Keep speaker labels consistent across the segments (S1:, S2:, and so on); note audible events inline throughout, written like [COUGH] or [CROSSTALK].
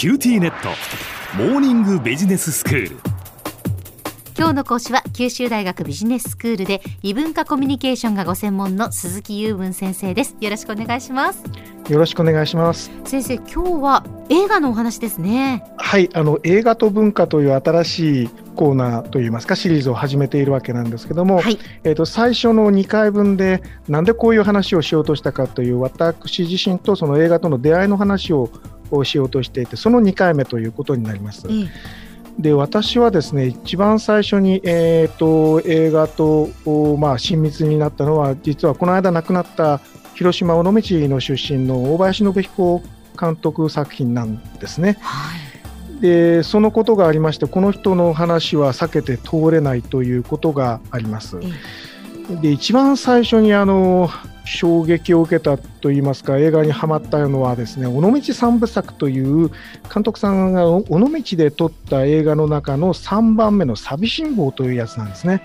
S1: QTnet。モーニングビジネススクール。
S2: 今日の講師は九州大学ビジネススクールで異文化コミュニケーションがご専門の鈴木雄文先生です。よろしくお願いします。
S3: よろしくお願いします。
S2: 先生今日は映画のお話ですね。
S3: はいあの映画と文化という新しいコーナーといいますかシリーズを始めているわけなんですけども、はい、えーと、最初の2回分でなんでこういう話をしようとしたかという私自身とその映画との出会いの話をしようとしていてその2回目ということになります。で私はですね一番最初に、えーと、映画と、まあ、親密になったのは実はこの間亡くなった広島尾道の出身の大林信彦監督作品なんですね。はい、でそのことがありましてこの人の話は避けて通れないということがあります。で一番最初にあの衝撃を受けたといいますか映画にはまったのはですね尾道三部作という監督さんが尾道で撮った映画の中の3番目の「寂しん坊」というやつなんですね。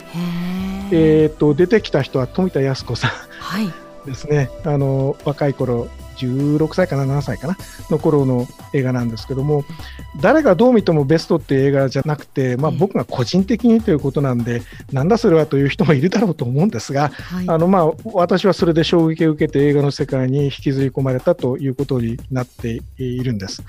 S3: えーと、出てきた人は富田靖子さん、はい、ですね。あの若い頃16歳かな7歳かなの頃の映画なんですけども誰がどう見てもベストっていう映画じゃなくて、まあ、僕が個人的にということなんで、なんだそれはという人もいるだろうと思うんですが、はい、あのまあ私はそれで衝撃を受けて映画の世界に引きずり込まれたということになっているんです。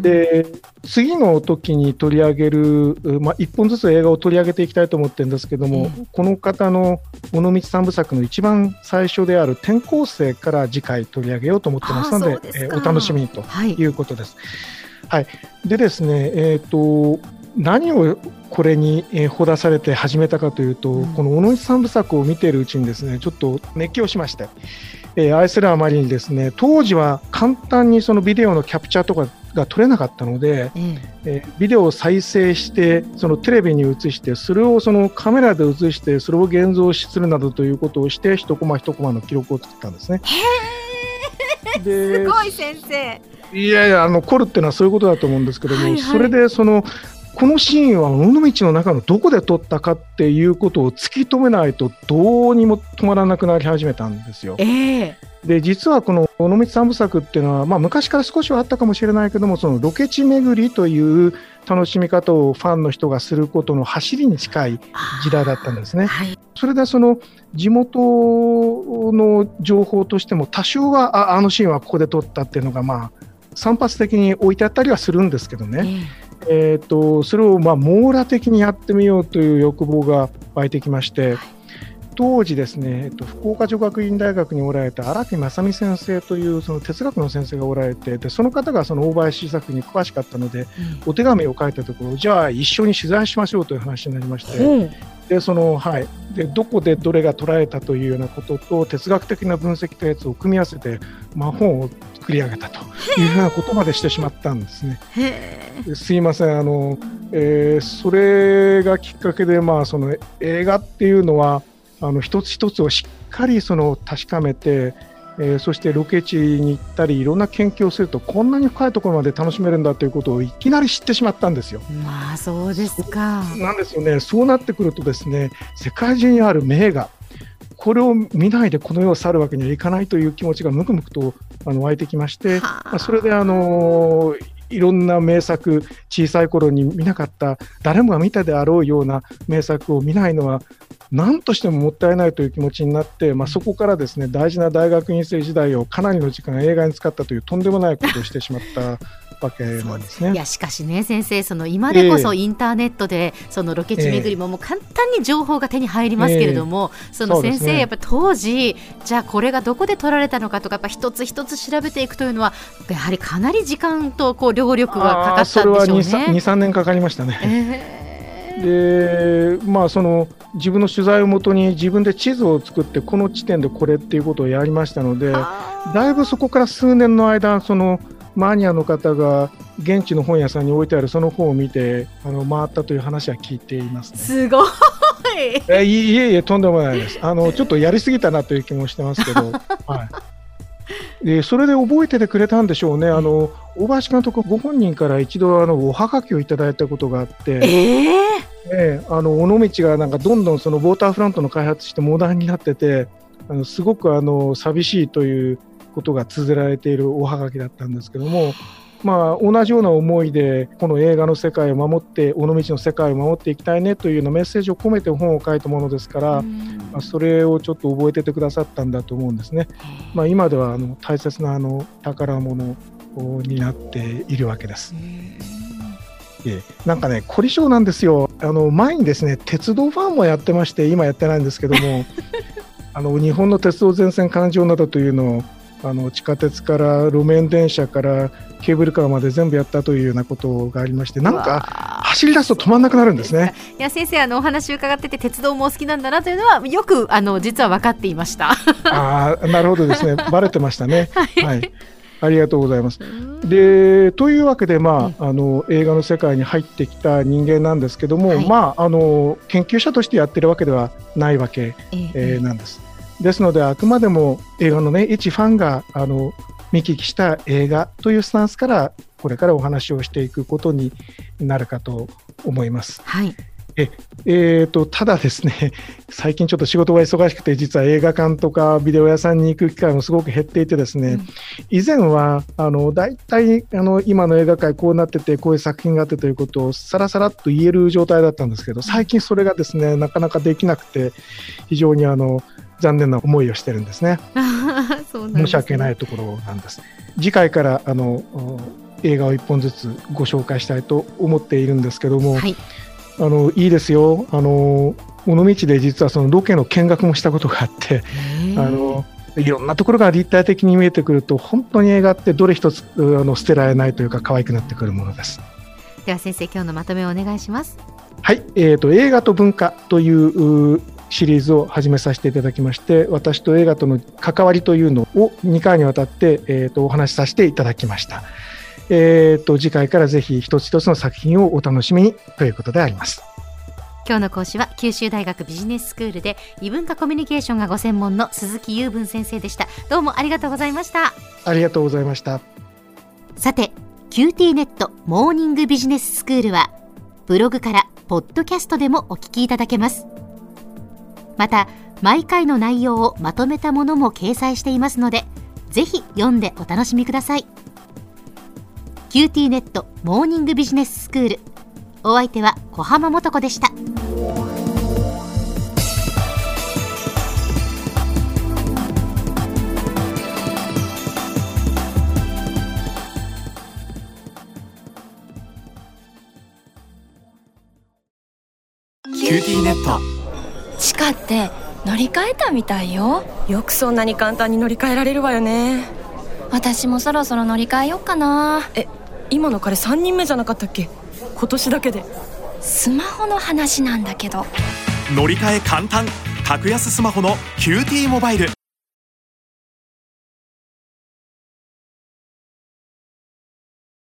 S3: で次の時に取り上げる、まあ、1本ずつ映画を取り上げていきたいと思ってるんですけども、うん、この方の尾道三部作の一番最初である転校生から次回取り上げようと思ってますので、えー、お楽しみにとい。うことです。はい、はい、でですね、えーと、何をこれに、えー、ほだされて始めたかというと、うん、この尾道三部作を見ているうちにですねちょっと熱狂しまして、えー、愛するあまりにですね当時は簡単にそのビデオのキャプチャーとかが撮れなかったので、うん、えー、ビデオを再生してそのテレビに映してそれをそのカメラで映してそれを現像するなどということをして一コマ一コマの記録を作ったんですね。
S2: すごい先生。
S3: いやいやあの凝るっていうのはそういうことだと思うんですけども、はいはい、それでそのこのシーンは尾道の中のどこで撮ったかっていうことを突き止めないとどうにも止まらなくなり始めたんですよ。えー、で実はこの尾道三部作っていうのは、まあ、昔から少しはあったかもしれないけどもそのロケ地巡りという楽しみ方をファンの人がすることの走りに近い時代だったんですね。はい、それでその地元の情報としても多少はああのシーンはここで撮ったっていうのがまあ散発的に置いてあったりはするんですけどね、えー、とそれをまあ網羅的にやってみようという欲望が湧いてきまして。はい当時ですね、えっと、福岡女学院大学におられた荒木正美先生というその哲学の先生がおられてでその方がその大林作に詳しかったので、うん、お手紙を書いたところじゃあ一緒に取材しましょうという話になりまして、うん、でそのはい、でどこでどれが捉えたというようなことと哲学的な分析とやつを組み合わせて、まあ、本を作り上げたというふうなことまでしてしまったんですね。すいませんあの、えー、それがきっかけで、まあ、その映画っていうのはあの一つ一つをしっかりその確かめて、えー、そしてロケ地に行ったりいろんな研究をするとこんなに深いところまで楽しめるんだということをいきなり知ってしまったんですよ。
S2: まあそうですか。
S3: なんですよね。そうなってくるとですね世界中にある名画これを見ないでこの世を去るわけにはいかないという気持ちがむくむくとあの湧いてきまして、まあ、それであのいろんな名作小さい頃に見なかった誰もが見たであろうような名作を見ないのは何としてももったいないという気持ちになって、まあ、そこからですね大事な大学院生時代をかなりの時間映画に使ったというとんでもないことをしてしまった [LAUGHS] わけなんですね。
S2: いやしかしね先生その今でこそインターネットでそのロケ地巡りももう簡単に情報が手に入りますけれども、えー、その先生、ね、やっぱ当時じゃあこれがどこで撮られたのかとかやっぱ一つ一つ調べていくというのはやはりかなり時間とこう労力がかかったんでしょうね。それは
S3: 23年かかりましたね。えーでまあその自分の取材をもとに自分で地図を作ってこの地点でこれっていうことをやりましたのでだいぶそこから数年の間そのマニアの方が現地の本屋さんに置いてあるその本を見てあの回ったという話は聞いています、ね、
S2: すごい。
S3: えいえいえとんでもないです。あのちょっとやりすぎたなという気もしてますけど、[LAUGHS] はい、でそれで覚えててくれたんでしょうね、あの大林監督ご本人から一度あのおはがきをいただいたことがあって、えーえあの尾道がなんかどんどんそのウォーターフロントの開発してモダンになっててあのすごくあの寂しいということが綴られているおはがきだったんですけどもまあ、同じような思いでこの映画の世界を守って尾道の世界を守っていきたいねというようなメッセージを込めて本を書いたものですから、まあ、それをちょっと覚えててくださったんだと思うんですね。まあ、今ではあの大切なあの宝物になっているわけです。えなんかね、凝り性なんですよ。あの前にですね、鉄道ファンもやってまして、今やってないんですけども、[LAUGHS] あの日本の鉄道全線環状などというのをあの地下鉄から路面電車からケーブルカーまで全部やったというようなことがありましてなんか走り出すと止まらなくなるんですね。
S2: いや先生あのお話伺ってて鉄道もお好きなんだなというのはよくあの実は分かっていました。
S3: ああなるほどですね。[LAUGHS] バレてましたね。はい、はいありがとうございます。でというわけで、まあ、あの映画の世界に入ってきた人間なんですけども、はい、まあ、あの研究者としてやってるわけではないわけ、えー、なんです。ですのであくまでも映画のね一ファンがあの見聞きした映画というスタンスからこれからお話をしていくことになるかと思います。
S2: はい、
S3: ええーと、ただですね、[LAUGHS] 最近ちょっと仕事が忙しくて、実は映画館とかビデオ屋さんに行く機会もすごく減っていて、ですね、うん、以前はあの大体あの今の映画界こうなってて、こういう作品があってということをさらさらっと言える状態だったんですけど、最近それがですねなかなかできなくて、非常にあの残念な思いをしてるんですね。[LAUGHS] すね申し訳ないところなんです。次回からあの映画を1本ずつご紹介したいと思っているんですけども、はい、あのいいですよあの尾道で実はそのロケの見学もしたことがあってあのいろんなところが立体的に見えてくると本当に映画ってどれ一つあの捨てられないというか可愛くなってくるものです。
S2: では先生今日のまとめをお願いします。
S3: はい、えーと、映画と文化というシリーズを始めさせていただきまして私と映画との関わりというのを2回にわたって、えーと、お話しさせていただきました。えーと、次回からぜひ一つ一つの作品をお楽しみにということであります。
S2: 今日の講師は九州大学ビジネススクールで異文化コミュニケーションがご専門の鈴木雄文先生でした。どうもありがとうございました。
S3: ありがとうございました。
S2: さて QT ネットモーニングビジネススクールはブログからポッドキャストでもお聞きいただけます。また毎回の内容をまとめたものも掲載していますのでぜひ読んでお楽しみください QT ネットモーニングビジネススクール。お相手は小浜もとこでした。
S4: QTnet。地下って乗り換えたみたいよ。
S5: よくそんなに簡単に乗り換えられるわよね
S4: 私もそろそろ乗り換えよっかな。
S5: え今の彼3人目じゃなかったっけ？今年だけで。
S4: スマホの話なんだけど。
S1: 乗り換え簡単。格安スマホの QT モバイル